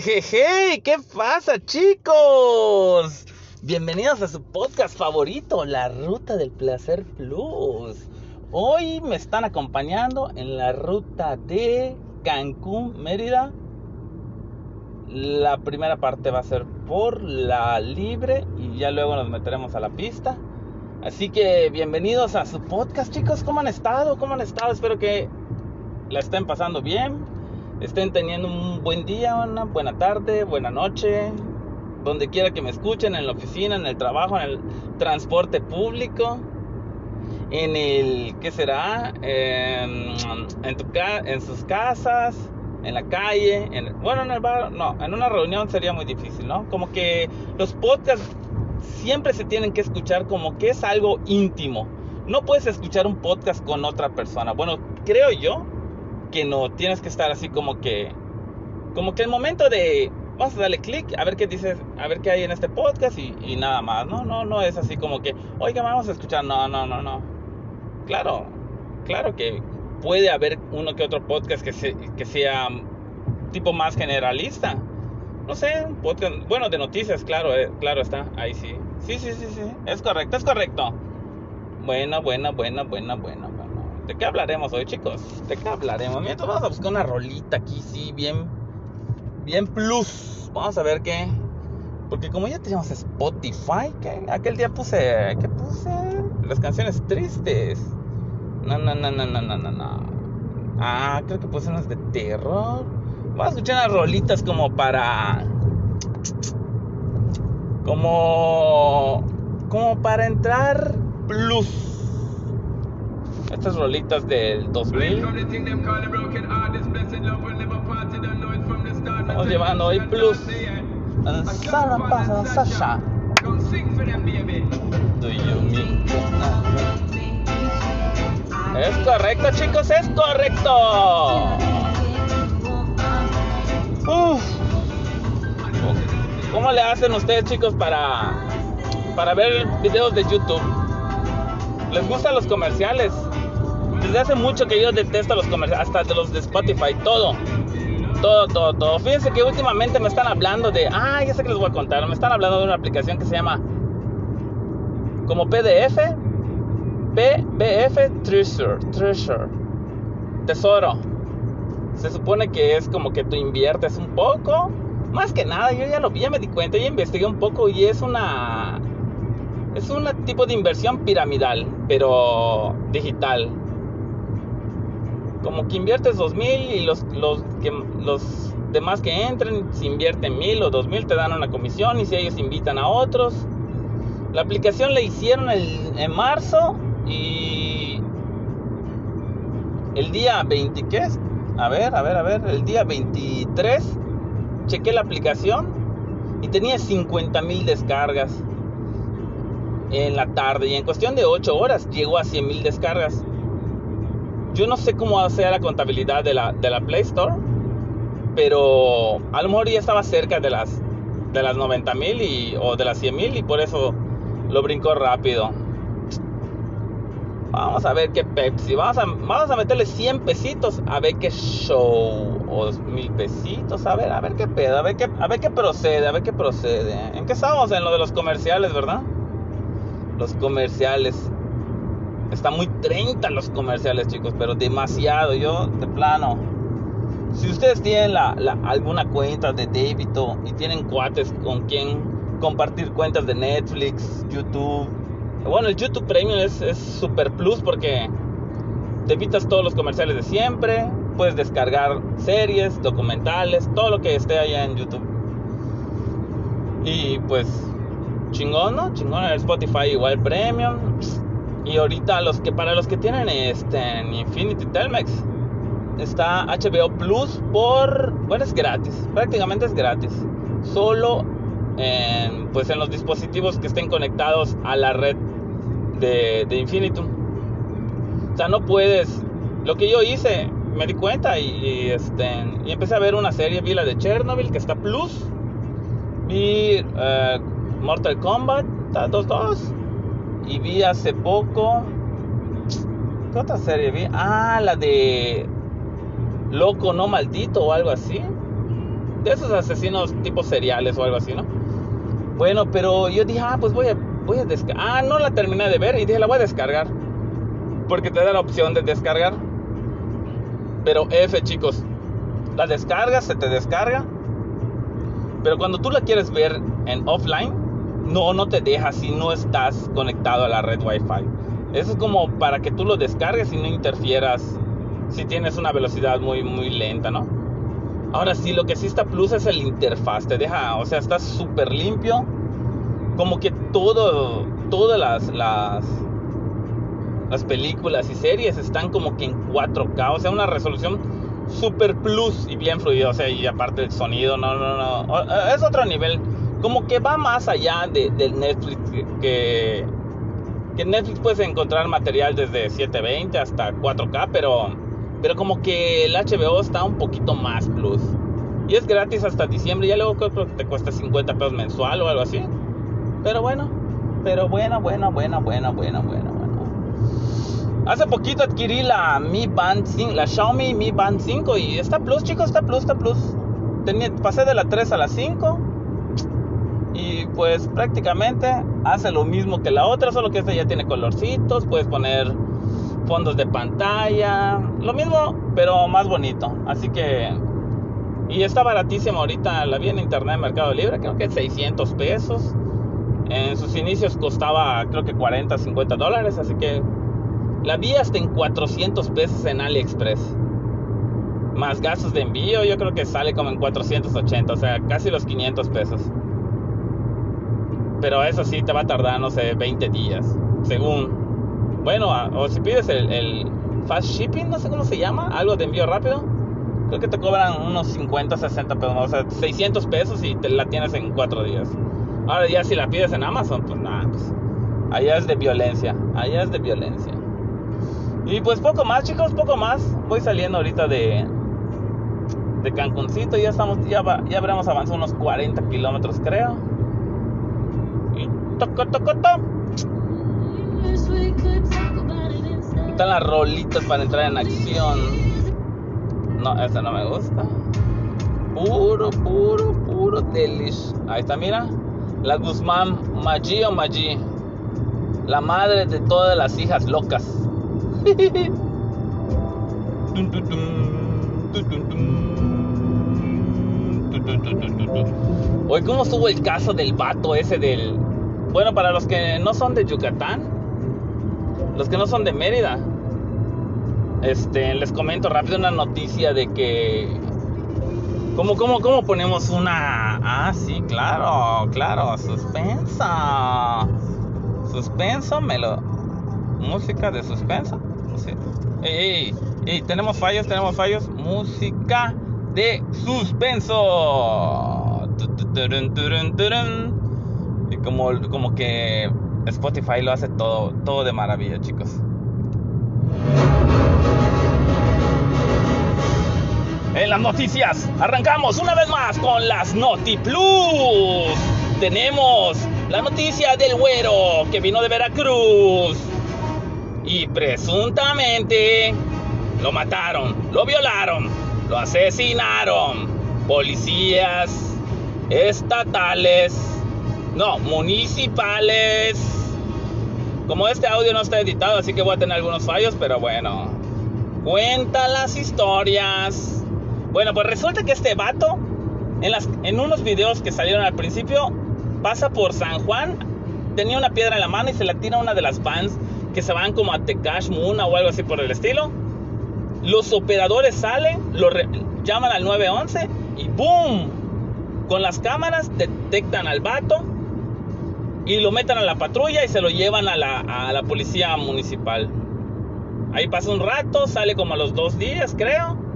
Jejejeje, ¿qué pasa chicos? Bienvenidos a su podcast favorito, La Ruta del Placer Plus. Hoy me están acompañando en la ruta de Cancún, Mérida. La primera parte va a ser por la libre y ya luego nos meteremos a la pista. Así que bienvenidos a su podcast chicos, ¿cómo han estado? ¿Cómo han estado? Espero que la estén pasando bien estén teniendo un buen día, una buena tarde, buena noche, donde quiera que me escuchen, en la oficina, en el trabajo, en el transporte público, en el, ¿qué será? en, sus casas, en la calle, en, bueno, en el bar, no, en una reunión sería muy difícil, ¿no? Como que los podcasts siempre se tienen que escuchar como que es algo íntimo. No puedes escuchar un podcast con otra persona. Bueno, creo yo que no, tienes que estar así como que, como que el momento de, vamos a darle clic, a ver qué dices, a ver qué hay en este podcast y, nada más, ¿no? No, no es así como que, oiga, vamos a escuchar, no, no, no, no. Claro, claro que puede haber uno que otro podcast que, que sea tipo más generalista. No sé, podcast, bueno, de noticias, claro, eh, claro está, ahí sí. Sí, sí, sí, sí, es correcto, es correcto. Buena, buena, buena, buena, buena. ¿De qué hablaremos hoy, chicos? ¿De qué hablaremos? Mientras vamos a buscar una rolita aquí, sí, bien, bien plus. Vamos a ver qué. Porque como ya tenemos Spotify, que aquel día puse, ¿qué puse? Las canciones tristes. No, no, no, no, no, no, no, no. Ah, creo que puse unas de terror. Vamos a escuchar unas rolitas como para. Como. Como para entrar plus estas rolitas del 2000. Estamos llevando hoy plus. Sasha. Es correcto, chicos, es correcto. Uf. ¿Cómo le hacen ustedes, chicos, para para ver videos de YouTube? ¿Les gustan los comerciales? Desde hace mucho que yo detesto los comerciales, hasta de los de Spotify, todo. Todo, todo, todo. Fíjense que últimamente me están hablando de. Ah, ya sé que les voy a contar. Me están hablando de una aplicación que se llama. Como PDF. PBF Treasure. Treasure. Tesoro. Se supone que es como que tú inviertes un poco. Más que nada, yo ya lo vi, ya me di cuenta, ya investigué un poco y es una. Es un tipo de inversión piramidal, pero digital como que inviertes dos mil y los, los, que, los demás que entren, si invierten mil o dos mil, te dan una comisión y si ellos invitan a otros. La aplicación la hicieron en marzo y el día 20, ¿qué es? A ver, a ver, a ver, el día 23 chequé la aplicación y tenía 50 mil descargas en la tarde y en cuestión de 8 horas llegó a 100 mil descargas. Yo no sé cómo sea la contabilidad de la, de la Play Store, pero a lo mejor ya estaba cerca de las, de las 90 mil o de las 100 mil y por eso lo brincó rápido. Vamos a ver qué Pepsi. Vamos a, vamos a meterle 100 pesitos a ver qué show. O mil pesitos. A ver, a ver qué pedo. A ver qué, a ver qué procede. A ver qué procede. ¿En qué estamos? En lo de los comerciales, ¿verdad? Los comerciales. Está muy 30 los comerciales, chicos, pero demasiado. Yo, de plano. Si ustedes tienen la, alguna cuenta de débito y tienen cuates con quien compartir cuentas de Netflix, YouTube. Bueno, el YouTube Premium es, super plus porque te todos los comerciales de siempre. Puedes descargar series, documentales, todo lo que esté allá en YouTube. Y pues, chingón, ¿no? Chingón el Spotify igual Premium y ahorita los que para los que tienen este Infinity Telmex está HBO Plus por bueno es gratis, prácticamente es gratis. Solo en, pues en los dispositivos que estén conectados a la red de, de Infinitum. O sea, no puedes. Lo que yo hice, me di cuenta y, este, y empecé a ver una serie, vi la de Chernobyl que está Plus, vi eh, Mortal Kombat, está 2-2 y vi hace poco. ¿Qué otra serie vi? Ah, la de Loco No Maldito o algo así. de esos asesinos tipo seriales o algo así, ¿no? Bueno, pero yo dije, ah, pues voy a, voy a descargar. Ah, no la terminé de ver y dije, la voy a descargar. Porque te da la opción de descargar. Pero F, chicos, la descargas, se te descarga. Pero cuando tú la quieres ver en offline, no, no te deja si no estás conectado a la red Wi-Fi. Eso es como para que tú lo descargues y no interfieras si tienes una velocidad muy, muy lenta, ¿no? Ahora sí, lo que sí está plus es el interfaz. Te deja, o sea, está súper limpio. Como que todo, todas las, las, las películas y series están como que en 4K. O sea, una resolución super plus y bien fluida. O sea, y aparte el sonido, no, no, no. Es otro nivel. Como que va más allá de, del Netflix que, que en Netflix puedes encontrar material desde 720 hasta 4K, pero pero como que el HBO está un poquito más plus. Y es gratis hasta diciembre. Ya luego creo que te cuesta 50 pesos mensual o algo así. Pero bueno. Pero bueno, bueno, bueno, bueno, bueno, bueno, bueno. Hace poquito adquirí la Mi Band 5, la Xiaomi Mi Band 5 y está plus, chicos, está plus, está plus. Tenía, pasé de la 3 a la 5 y pues prácticamente hace lo mismo que la otra, solo que esta ya tiene colorcitos, puedes poner fondos de pantalla, lo mismo, pero más bonito. Así que, y está baratísimo ahorita, la vi en internet en Mercado Libre, creo que 600 pesos. En sus inicios costaba, creo que 40, 50 dólares, así que la vi hasta en 400 pesos en AliExpress. Más gastos de envío, yo creo que sale como en 480, o sea, casi los 500 pesos. Pero eso sí, te va a tardar, no sé, 20 días, según bueno, o si pides el, fast shipping, no sé cómo se llama, algo de envío rápido, creo que te cobran unos 50, 60 pesos, o sea, 600 pesos y te la tienes en 4 días. Ahora ya si la pides en Amazon, pues nada, pues allá es de violencia, allá es de violencia. Y pues poco más, chicos, poco más. Voy saliendo ahorita de de Cancuncito, ya estamos, ya, ya habremos avanzado unos 40 kilómetros, creo. Toco, toco, toco. Están las rolitas para entrar en acción. No, esa no me gusta. Puro, puro, puro delish. Ahí está, mira. La Guzmán Maggi o Maggi. La madre de todas las hijas locas. Hoy, ¿cómo estuvo el caso del vato ese del... Bueno, para los que no son de Yucatán, los que no son de Mérida, este, les comento rápido una noticia de que. ¿Cómo, cómo, cómo ponemos una.? Ah, sí, claro, claro, suspensa. Suspenso, melo. Música de suspenso. Sí. Ey, ey, ey, tenemos fallos, tenemos fallos. Música de suspenso. Y como, como que Spotify lo hace todo, todo de maravilla, chicos. En las noticias, arrancamos una vez más con las Noti Plus. Tenemos la noticia del güero que vino de Veracruz y presuntamente lo mataron, lo violaron, lo asesinaron. Policías estatales, no, municipales. Como este audio no está editado, así que voy a tener algunos fallos, pero bueno. Cuenta las historias bueno, pues resulta que este vato, en, unos videos que salieron al principio, pasa por San Juan, tenía una piedra en la mano y se la tira a una de las vans que se van como a Tecash Muna o algo así por el estilo. Los operadores salen, lo llaman al 911 y ¡boom! Con las cámaras detectan al vato y lo meten a la patrulla y se lo llevan a la, a la policía municipal. Ahí pasa un rato, sale como a los dos días, creo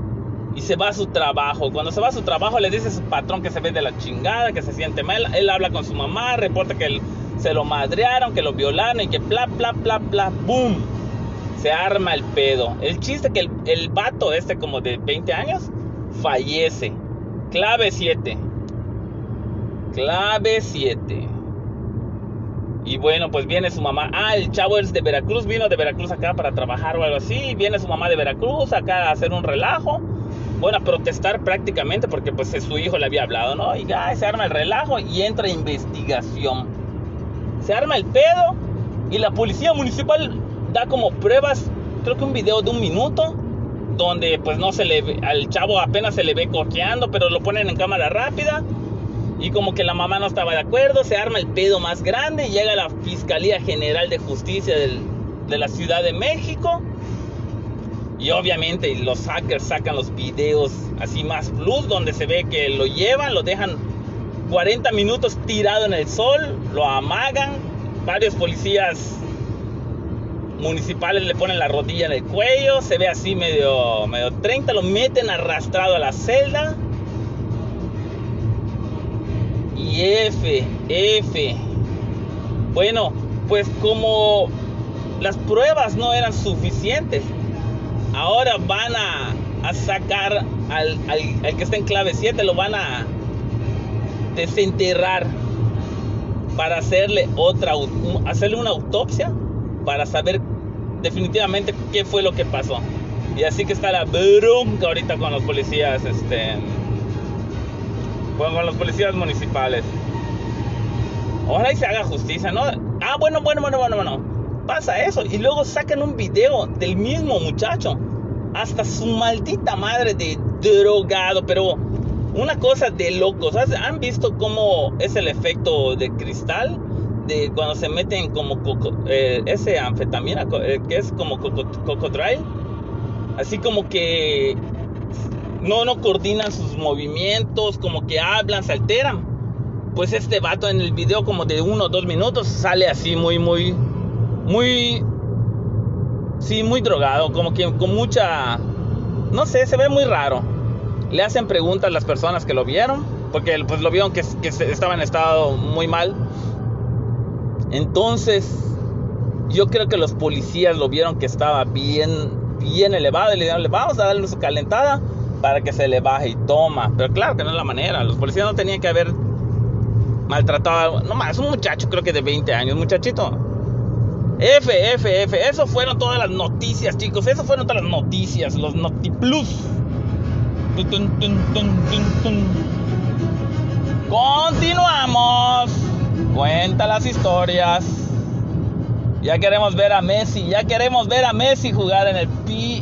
y se va a su trabajo. Cuando se va a su trabajo le dice a su patrón que se ve de la chingada, que se siente mal. Él habla con su mamá, reporta que se lo madrearon, que lo violaron y que bla, bla, bla, bla, boom. Se arma el pedo. El chiste que el, el vato este como de 20 años fallece. Clave 7. Clave 7. Y bueno, pues viene su mamá. Ah, el chavo es de Veracruz, vino de Veracruz acá para trabajar o algo así. Viene su mamá de Veracruz acá a hacer un relajo bueno, a protestar prácticamente porque pues su hijo le había hablado, ¿no? Y ya se arma el relajo y entra investigación. Se arma el pedo y la policía municipal da como pruebas, creo que un video de un minuto, donde pues no se le ve, al chavo apenas se le ve coqueando, pero lo ponen en cámara rápida. Y como que la mamá no estaba de acuerdo, se arma el pedo más grande y llega la Fiscalía General de Justicia de la Ciudad de México y obviamente los hackers sacan los videos así más plus donde se ve que lo llevan, lo dejan 40 minutos tirado en el sol, lo amagan, varios policías municipales le ponen la rodilla en el cuello, se ve así medio, medio 30, lo meten arrastrado a la celda. F, F. Bueno, pues como las pruebas no eran suficientes, ahora van a, sacar al, que está en clave 7, lo van a desenterrar para hacerle otra hacerle una autopsia para saber definitivamente qué fue lo que pasó. Y así que está la bronca ahorita con los policías, este, con los policías municipales. Ahora y se haga justicia, ¿no? Ah, bueno, bueno, bueno, bueno, bueno pasa eso. Y luego sacan un video del mismo muchacho. Hasta su maldita madre de drogado. Pero una cosa de locos. ¿Han visto cómo es el efecto de cristal? De cuando se meten como eh, ese anfetamina eh, que es como cocodrilo. Así como que no, no coordinan sus movimientos, como que hablan, se alteran. Pues este vato en el video como de uno o dos minutos sale así muy, muy, muy, sí, muy drogado, como que con mucha, no sé, se ve muy raro. Le hacen preguntas a las personas que lo vieron, porque pues lo vieron que, que estaba en estado muy mal. Entonces, yo creo que los policías lo vieron que estaba bien, bien elevado y le dijeron, vamos a darle su calentada para que se le baje y toma. Pero claro que no es la manera. Los policías no tenían que haber maltratado, no más, un muchacho creo que de 20 años, muchachito. F, F, F. Eso fueron todas las noticias, chicos. Eso fueron todas las noticias. Los Notiplus. Continuamos. Cuenta las historias. Ya queremos ver a Messi. Ya queremos ver a Messi jugar en el P,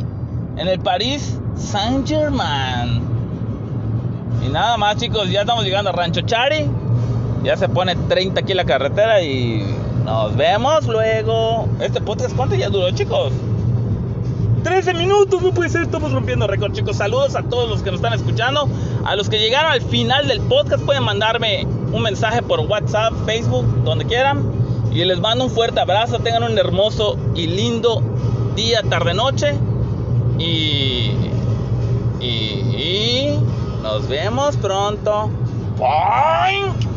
en el París Saint Germain. Y nada más, chicos. Ya estamos llegando a Rancho Chari. Ya se pone 30 aquí la carretera y nos vemos luego. Este podcast, ¿cuánto ya duró, chicos? 13 minutos, no puede ser, estamos rompiendo récord, chicos. Saludos a todos los que nos están escuchando. A los que llegaron al final del podcast, pueden mandarme un mensaje por WhatsApp, Facebook, donde quieran. Y les mando un fuerte abrazo. Tengan un hermoso y lindo día, tarde, noche. Y. Y. nos vemos pronto. Bye.